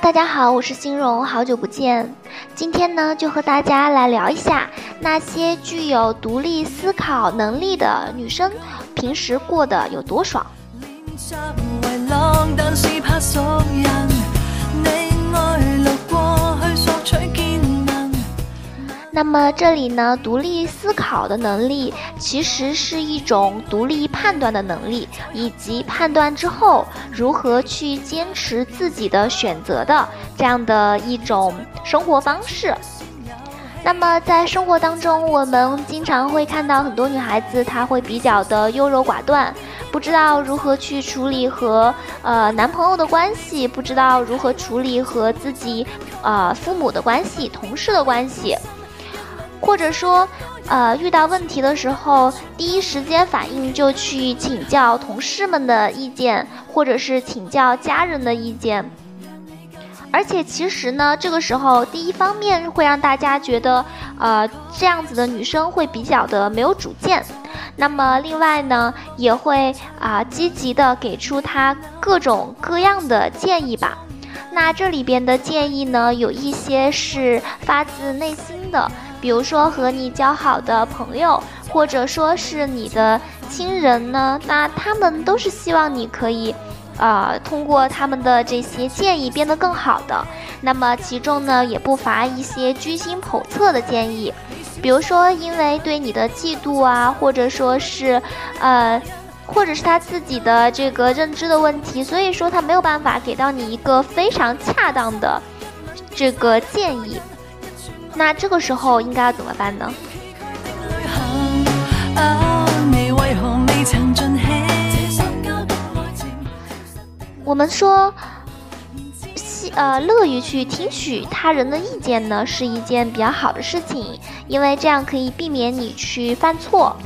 大家好，我是欣荣，好久不见。今天呢，就和大家来聊一下那些具有独立思考能力的女生，平时过得有多爽。那么这里呢，独立思考的能力其实是一种独立判断的能力，以及判断之后如何去坚持自己的选择的这样的一种生活方式。那么在生活当中，我们经常会看到很多女孩子，她会比较的优柔寡断，不知道如何去处理和呃男朋友的关系，不知道如何处理和自己呃父母的关系、同事的关系。或者说，呃，遇到问题的时候，第一时间反应就去请教同事们的意见，或者是请教家人的意见。而且其实呢，这个时候第一方面会让大家觉得，呃，这样子的女生会比较的没有主见。那么另外呢，也会啊积极的给出她各种各样的建议吧。那这里边的建议呢，有一些是发自内心的。比如说和你交好的朋友，或者说是你的亲人呢，那他们都是希望你可以，呃，通过他们的这些建议变得更好的。那么其中呢，也不乏一些居心叵测的建议，比如说因为对你的嫉妒啊，或者说是，呃，或者是他自己的这个认知的问题，所以说他没有办法给到你一个非常恰当的这个建议。那这个时候应该要怎么办呢？我们说，呃，乐于去听取他人的意见呢，是一件比较好的事情，因为这样可以避免你去犯错。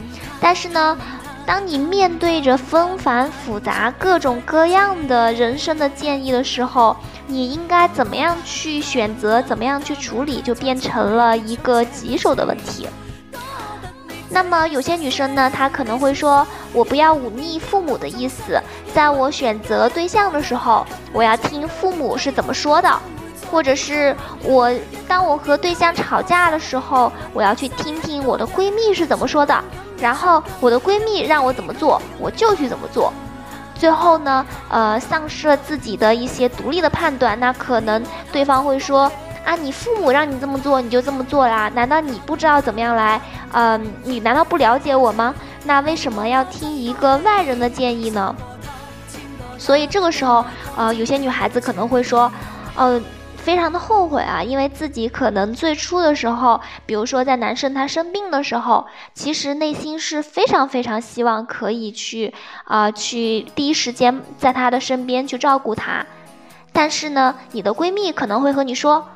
但是呢，当你面对着纷繁复杂、各种各样的人生的建议的时候，你应该怎么样去选择，怎么样去处理，就变成了一个棘手的问题。那么有些女生呢，她可能会说：“我不要忤逆父母的意思，在我选择对象的时候，我要听父母是怎么说的，或者是我当我和对象吵架的时候，我要去听听我的闺蜜是怎么说的，然后我的闺蜜让我怎么做，我就去怎么做。”最后呢，呃，丧失了自己的一些独立的判断，那可能对方会说啊，你父母让你这么做，你就这么做啦？难道你不知道怎么样来？嗯，你难道不了解我吗？那为什么要听一个外人的建议呢？所以这个时候，呃，有些女孩子可能会说，呃。非常的后悔啊，因为自己可能最初的时候，比如说在男生他生病的时候，其实内心是非常非常希望可以去啊去第一时间在他的身边去照顾他，但是呢，你的闺蜜可能会和你说，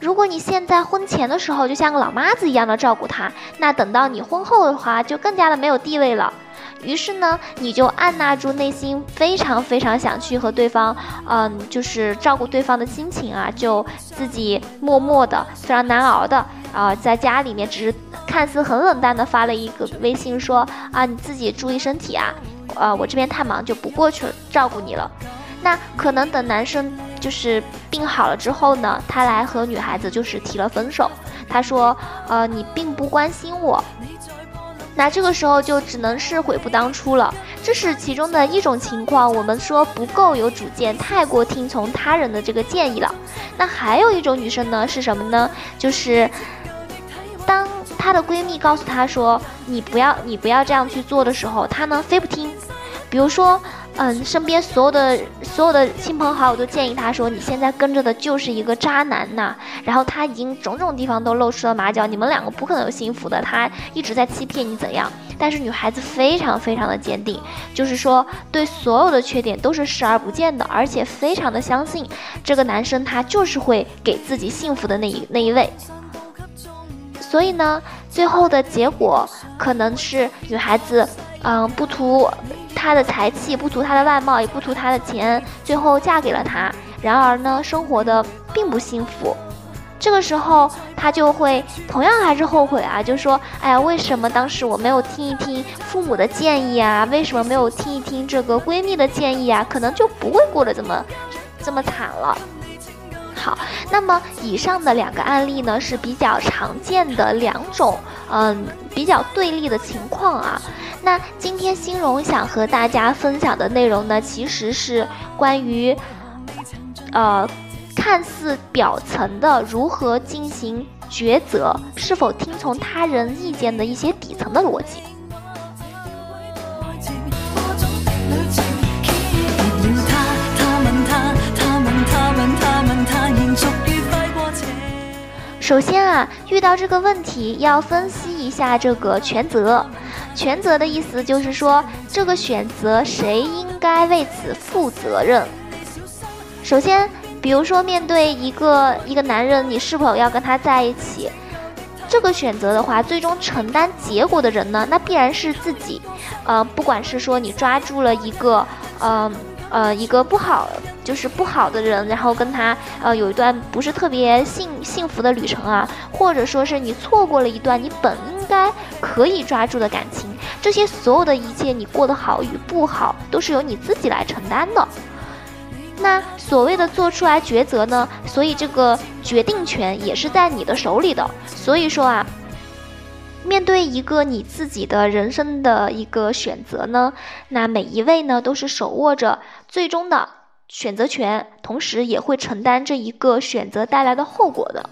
如果你现在婚前的时候就像个老妈子一样的照顾他，那等到你婚后的话就更加的没有地位了。于是呢，你就按捺住内心非常非常想去和对方，嗯，就是照顾对方的心情啊，就自己默默的、非常难熬的啊，在家里面只是看似很冷淡的发了一个微信说啊，你自己注意身体啊，呃，我这边太忙就不过去照顾你了。那可能等男生就是病好了之后呢，他来和女孩子就是提了分手，他说，呃，你并不关心我。那这个时候就只能是悔不当初了，这是其中的一种情况。我们说不够有主见，太过听从他人的这个建议了。那还有一种女生呢，是什么呢？就是当她的闺蜜告诉她说你不要你不要这样去做的时候，她呢非不听。比如说。嗯，身边所有的所有的亲朋好友都建议他说：“你现在跟着的就是一个渣男呐。”然后他已经种种地方都露出了马脚，你们两个不可能有幸福的。他一直在欺骗你，怎样？但是女孩子非常非常的坚定，就是说对所有的缺点都是视而不见的，而且非常的相信这个男生他就是会给自己幸福的那一那一位。所以呢，最后的结果可能是女孩子，嗯，不图。她的才气不图她的外貌，也不图她的钱，最后嫁给了他。然而呢，生活的并不幸福。这个时候，她就会同样还是后悔啊，就说：“哎呀，为什么当时我没有听一听父母的建议啊？为什么没有听一听这个闺蜜的建议啊？可能就不会过得这么这么惨了。”好。那么以上的两个案例呢是比较常见的两种，嗯，比较对立的情况啊。那今天欣荣想和大家分享的内容呢，其实是关于，呃，看似表层的如何进行抉择，是否听从他人意见的一些底层的逻辑。首先啊，遇到这个问题要分析一下这个权责。权责的意思就是说，这个选择谁应该为此负责任。首先，比如说面对一个一个男人，你是否要跟他在一起？这个选择的话，最终承担结果的人呢，那必然是自己。呃，不管是说你抓住了一个，呃。呃，一个不好，就是不好的人，然后跟他呃有一段不是特别幸幸福的旅程啊，或者说是你错过了一段你本应该可以抓住的感情，这些所有的一切，你过得好与不好，都是由你自己来承担的。那所谓的做出来抉择呢，所以这个决定权也是在你的手里的。所以说啊。面对一个你自己的人生的一个选择呢，那每一位呢都是手握着最终的选择权，同时也会承担这一个选择带来的后果的。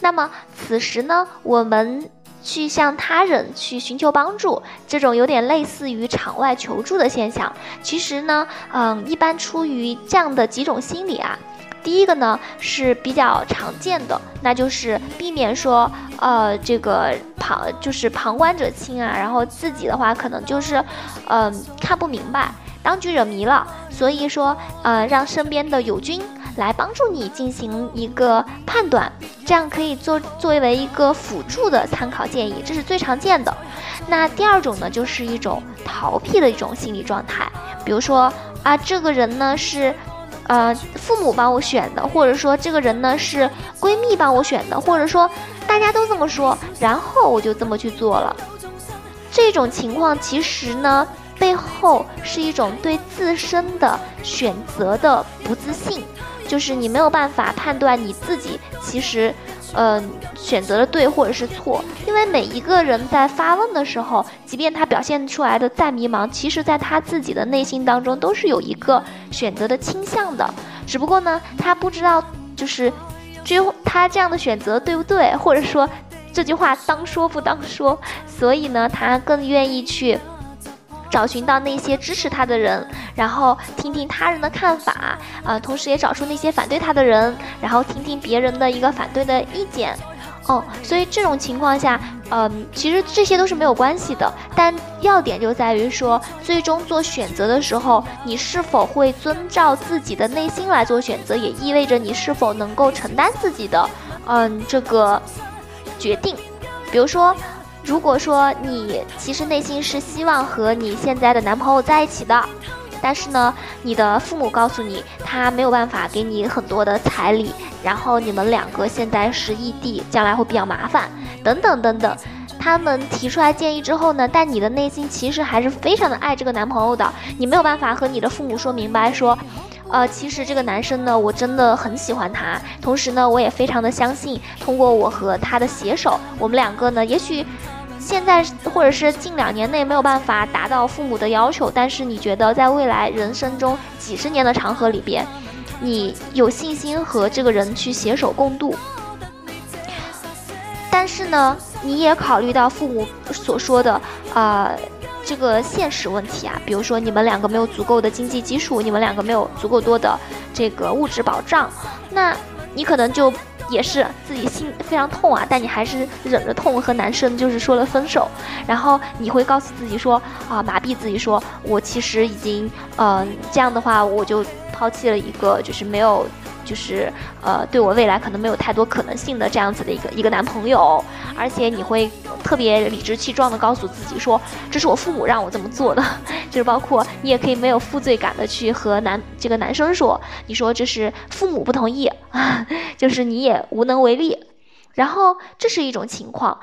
那么此时呢，我们去向他人去寻求帮助，这种有点类似于场外求助的现象，其实呢，嗯，一般出于这样的几种心理啊。第一个呢是比较常见的，那就是避免说，呃，这个旁就是旁观者清啊，然后自己的话可能就是，嗯，看不明白，当局者迷了，所以说，呃，让身边的友军来帮助你进行一个判断，这样可以做作为一个辅助的参考建议，这是最常见的。那第二种呢，就是一种逃避的一种心理状态，比如说啊，这个人呢是。呃，父母帮我选的，或者说这个人呢是闺蜜帮我选的，或者说大家都这么说，然后我就这么去做了。这种情况其实呢，背后是一种对自身的选择的不自信，就是你没有办法判断你自己其实。嗯，选择的对或者是错，因为每一个人在发问的时候，即便他表现出来的再迷茫，其实在他自己的内心当中都是有一个选择的倾向的，只不过呢，他不知道就是，最后他这样的选择对不对，或者说这句话当说不当说，所以呢，他更愿意去。找寻到那些支持他的人，然后听听他人的看法，呃，同时也找出那些反对他的人，然后听听别人的一个反对的意见，哦，所以这种情况下，嗯，其实这些都是没有关系的，但要点就在于说，最终做选择的时候，你是否会遵照自己的内心来做选择，也意味着你是否能够承担自己的，嗯，这个决定，比如说。如果说你其实内心是希望和你现在的男朋友在一起的，但是呢，你的父母告诉你他没有办法给你很多的彩礼，然后你们两个现在是异地，将来会比较麻烦，等等等等，他们提出来建议之后呢，但你的内心其实还是非常的爱这个男朋友的，你没有办法和你的父母说明白，说，呃，其实这个男生呢，我真的很喜欢他，同时呢，我也非常的相信，通过我和他的携手，我们两个呢，也许。现在或者是近两年内没有办法达到父母的要求，但是你觉得在未来人生中几十年的长河里边，你有信心和这个人去携手共度。但是呢，你也考虑到父母所说的啊这个现实问题啊，比如说你们两个没有足够的经济基础，你们两个没有足够多的这个物质保障，那你可能就。也是自己心非常痛啊，但你还是忍着痛和男生就是说了分手，然后你会告诉自己说啊，麻痹自己说，我其实已经嗯这样的话，我就抛弃了一个就是没有。就是呃，对我未来可能没有太多可能性的这样子的一个一个男朋友，而且你会特别理直气壮的告诉自己说，这是我父母让我这么做的，就是包括你也可以没有负罪感的去和男这个男生说，你说这是父母不同意，就是你也无能为力，然后这是一种情况。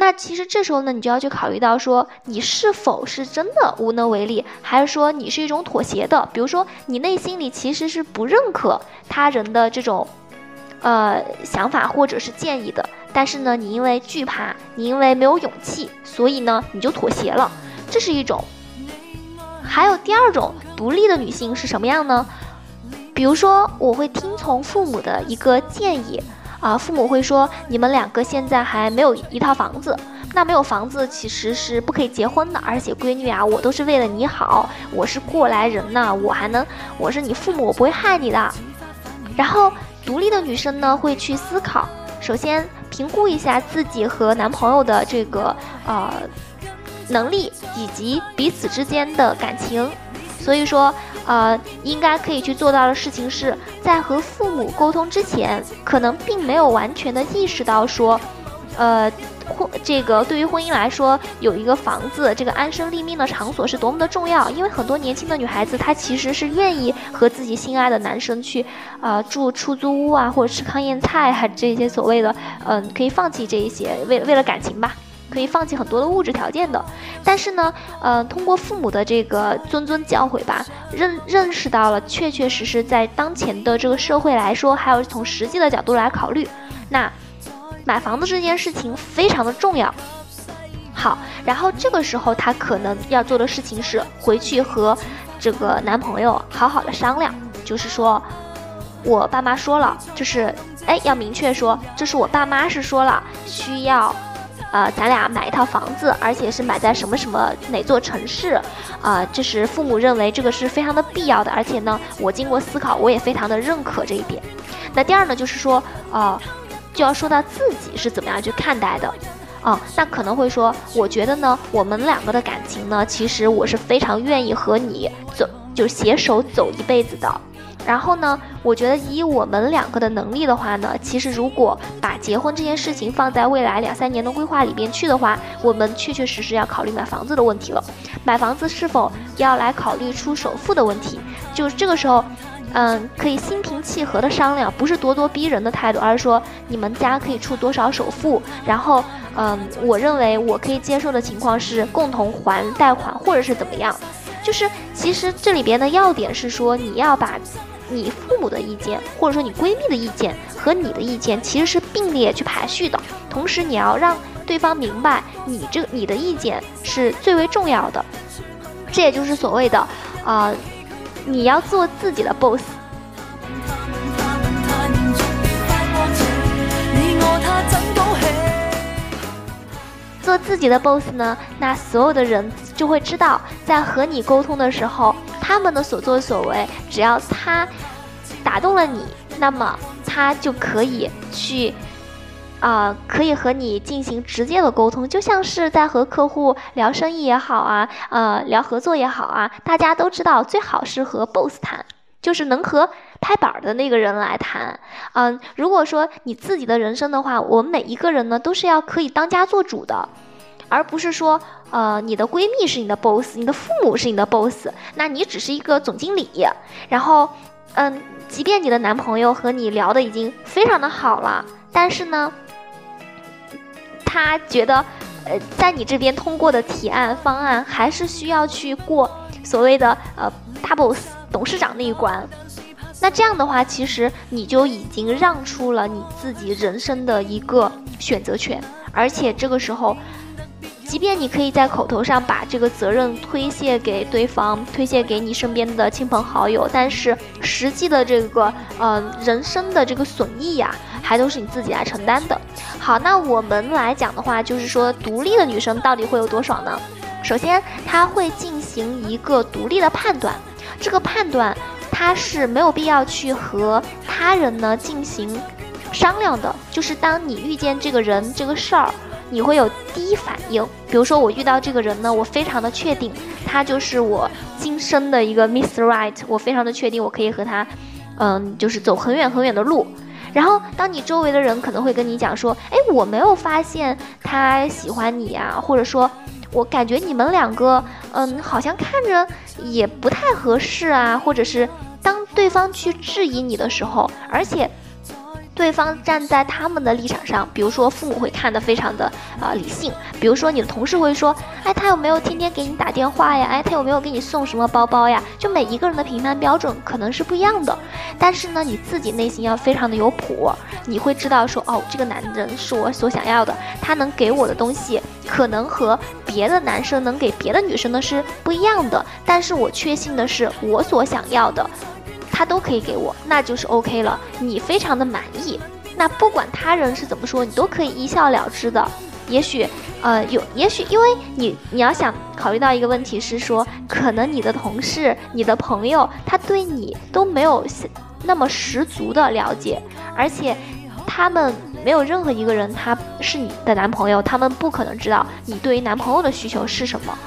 那其实这时候呢，你就要去考虑到说，你是否是真的无能为力，还是说你是一种妥协的？比如说，你内心里其实是不认可他人的这种，呃想法或者是建议的，但是呢，你因为惧怕，你因为没有勇气，所以呢，你就妥协了，这是一种。还有第二种独立的女性是什么样呢？比如说，我会听从父母的一个建议，啊，父母会说你们两个现在还没有一套房子，那没有房子其实是不可以结婚的，而且闺女啊，我都是为了你好，我是过来人呐，我还能，我是你父母，我不会害你的。然后，独立的女生呢会去思考，首先评估一下自己和男朋友的这个呃。能力以及彼此之间的感情，所以说，呃，应该可以去做到的事情是在和父母沟通之前，可能并没有完全的意识到说，呃，婚这个对于婚姻来说，有一个房子这个安身立命的场所是多么的重要。因为很多年轻的女孩子，她其实是愿意和自己心爱的男生去，呃，住出租屋啊，或者吃糠咽菜啊，这些所谓的，嗯，可以放弃这一些，为为了感情吧。可以放弃很多的物质条件的，但是呢，呃，通过父母的这个谆谆教诲吧，认认识到了确确实实在当前的这个社会来说，还有从实际的角度来考虑，那买房子这件事情非常的重要。好，然后这个时候他可能要做的事情是回去和这个男朋友好好的商量，就是说我爸妈说了，就是哎要明确说，这是我爸妈是说了需要。呃，咱俩买一套房子，而且是买在什么什么哪座城市，啊，这是父母认为这个是非常的必要的，而且呢，我经过思考，我也非常的认可这一点。那第二呢，就是说，呃，就要说到自己是怎么样去看待的，啊，那可能会说，我觉得呢，我们两个的感情呢，其实我是非常愿意和你走，就携手走一辈子的。然后呢，我觉得以我们两个的能力的话呢，其实如果把结婚这件事情放在未来两三年的规划里边去的话，我们确确实实要考虑买房子的问题了。买房子是否要来考虑出首付的问题？就这个时候，嗯，可以心平气和的商量，不是咄咄逼人的态度，而是说你们家可以出多少首付，然后，嗯，我认为我可以接受的情况是共同还贷款，或者是怎么样？就是其实这里边的要点是说你要把。你父母的意见，或者说你闺蜜的意见和你的意见，其实是并列去排序的。同时，你要让对方明白，你这你的意见是最为重要的。这也就是所谓的，啊，你要做自己的 boss。做自己的 boss 呢，那所有的人就会知道，在和你沟通的时候。他们的所作所为，只要他打动了你，那么他就可以去，啊，可以和你进行直接的沟通，就像是在和客户聊生意也好啊，呃，聊合作也好啊，大家都知道，最好是和 boss 谈，就是能和拍板的那个人来谈。嗯，如果说你自己的人生的话，我们每一个人呢，都是要可以当家做主的。而不是说，呃，你的闺蜜是你的 boss，你的父母是你的 boss，那你只是一个总经理。然后，嗯，即便你的男朋友和你聊的已经非常的好了，但是呢，他觉得，呃，在你这边通过的提案方案还是需要去过所谓的呃大 boss 董事长那一关。那这样的话，其实你就已经让出了你自己人生的一个选择权，而且这个时候。即便你可以在口头上把这个责任推卸给对方，推卸给你身边的亲朋好友，但是实际的这个呃人生的这个损益呀，还都是你自己来承担的。好，那我们来讲的话，就是说独立的女生到底会有多爽呢？首先，她会进行一个独立的判断，这个判断她是没有必要去和他人呢进行商量的，就是当你遇见这个人这个事儿。你会有第一反应，比如说我遇到这个人呢，我非常的确定他就是我今生的一个 Miss Right，我非常的确定我可以和他，嗯，就是走很远很远的路。然后当你周围的人可能会跟你讲说，哎，我没有发现他喜欢你呀，或者说，我感觉你们两个，嗯，好像看着也不太合适啊，或者是当对方去质疑你的时候，而且。对方站在他们的立场上，比如说父母会看得非常的啊理性，比如说你的同事会说，哎，他有没有天天给你打电话呀？哎，他有没有给你送什么包包呀？就每一个人的评判标准可能是不一样的，但是呢，你自己内心要非常的有谱，你会知道说，哦，这个男人是我所想要的，他能给我的东西可能和别的男生能给别的女生的是不一样的，但是我确信的是我所想要的。他都可以给我，那就是 OK 了。你非常的满意，那不管他人是怎么说，你都可以一笑了之的。也许，呃，有，也许因为你你要想考虑到一个问题是说，可能你的同事、你的朋友，他对你都没有那么十足的了解，而且他们没有任何一个人他是你的男朋友，他们不可能知道你对于男朋友的需求是什么。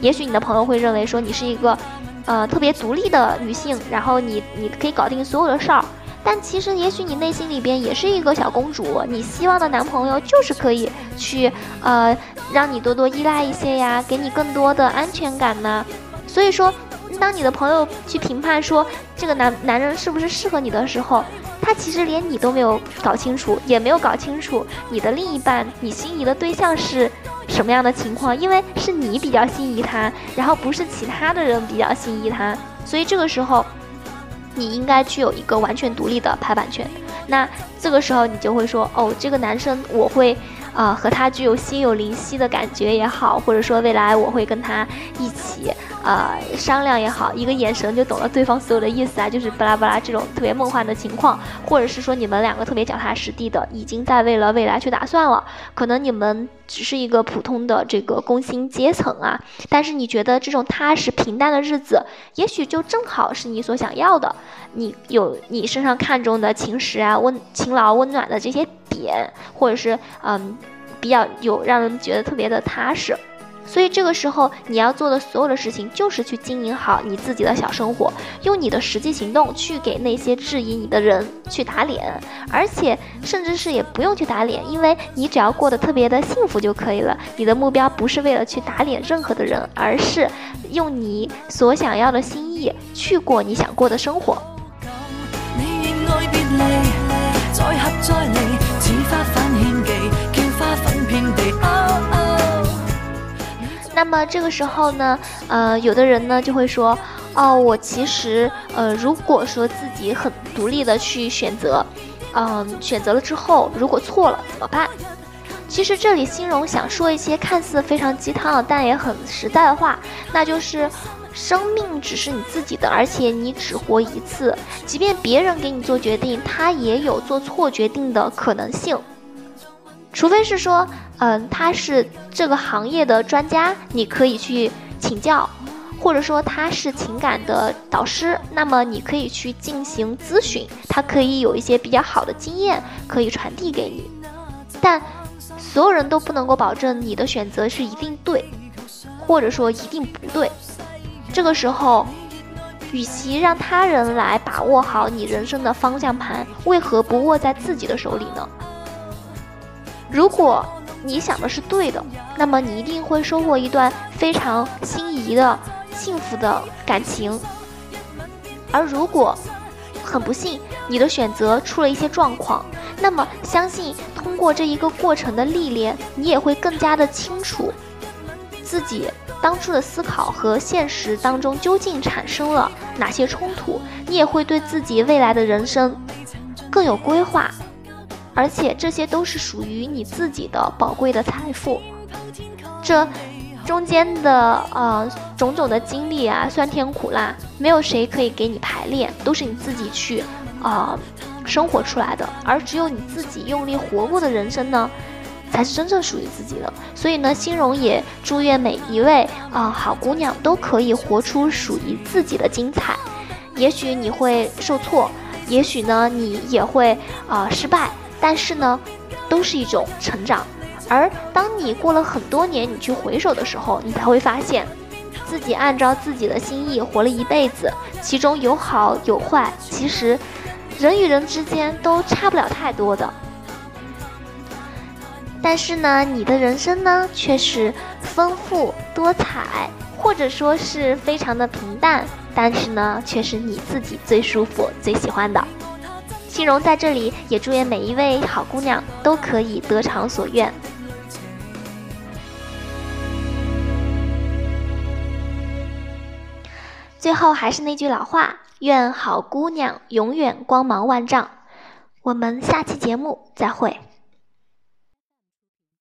也许你的朋友会认为说你是一个。呃，特别独立的女性，然后你你可以搞定所有的事儿，但其实也许你内心里边也是一个小公主，你希望的男朋友就是可以去呃让你多多依赖一些呀，给你更多的安全感呢。所以说，当你的朋友去评判说这个男男人是不是适合你的时候，他其实连你都没有搞清楚，也没有搞清楚你的另一半，你心仪的对象是。什么样的情况？因为是你比较心仪他，然后不是其他的人比较心仪他，所以这个时候，你应该具有一个完全独立的排版权。那这个时候你就会说，哦，这个男生我会。啊，和他具有心有灵犀的感觉也好，或者说未来我会跟他一起呃商量也好，一个眼神就懂了对方所有的意思啊，就是巴拉巴拉这种特别梦幻的情况，或者是说你们两个特别脚踏实地的，已经在为了未来去打算了。可能你们只是一个普通的这个工薪阶层啊，但是你觉得这种踏实平淡的日子，也许就正好是你所想要的。你有你身上看中的勤实啊、温勤劳、温暖的这些点，或者是嗯。比较有让人觉得特别的踏实，所以这个时候你要做的所有的事情就是去经营好你自己的小生活，用你的实际行动去给那些质疑你的人去打脸，而且甚至是也不用去打脸，因为你只要过得特别的幸福就可以了。你的目标不是为了去打脸任何的人，而是用你所想要的心意去过你想过的生活。那么这个时候呢，呃，有的人呢就会说，哦，我其实，呃，如果说自己很独立的去选择，嗯，选择了之后，如果错了怎么办？其实这里心荣想说一些看似非常鸡汤，但也很实在的话，那就是，生命只是你自己的，而且你只活一次，即便别人给你做决定，他也有做错决定的可能性。除非是说，嗯，他是这个行业的专家，你可以去请教，或者说他是情感的导师，那么你可以去进行咨询，他可以有一些比较好的经验可以传递给你。但所有人都不能够保证你的选择是一定对，或者说一定不对。这个时候，与其让他人来把握好你人生的方向盘，为何不握在自己的手里呢？如果你想的是对的，那么你一定会收获一段非常心仪的、幸福的感情。而如果很不幸，你的选择出了一些状况，那么相信通过这一个过程的历练，你也会更加的清楚自己当初的思考和现实当中究竟产生了哪些冲突，你也会对自己未来的人生更有规划。而且这些都是属于你自己的宝贵的财富，这中间的呃种种的经历啊，酸甜苦辣，没有谁可以给你排练，都是你自己去啊生活出来的。而只有你自己用力活过的人生呢，才是真正属于自己的。所以呢，欣荣也祝愿每一位啊好姑娘都可以活出属于自己的精彩。也许你会受挫，也许呢你也会啊失败。但是呢，都是一种成长。而当你过了很多年，你去回首的时候，你才会发现，自己按照自己的心意活了一辈子，其中有好有坏。其实，人与人之间都差不了太多的。但是呢，你的人生呢，却是丰富多彩，或者说是非常的平淡。但是呢，却是你自己最舒服、最喜欢的。心荣在这里也祝愿每一位好姑娘都可以得偿所愿。最后还是那句老话，愿好姑娘永远光芒万丈。我们下期节目再会。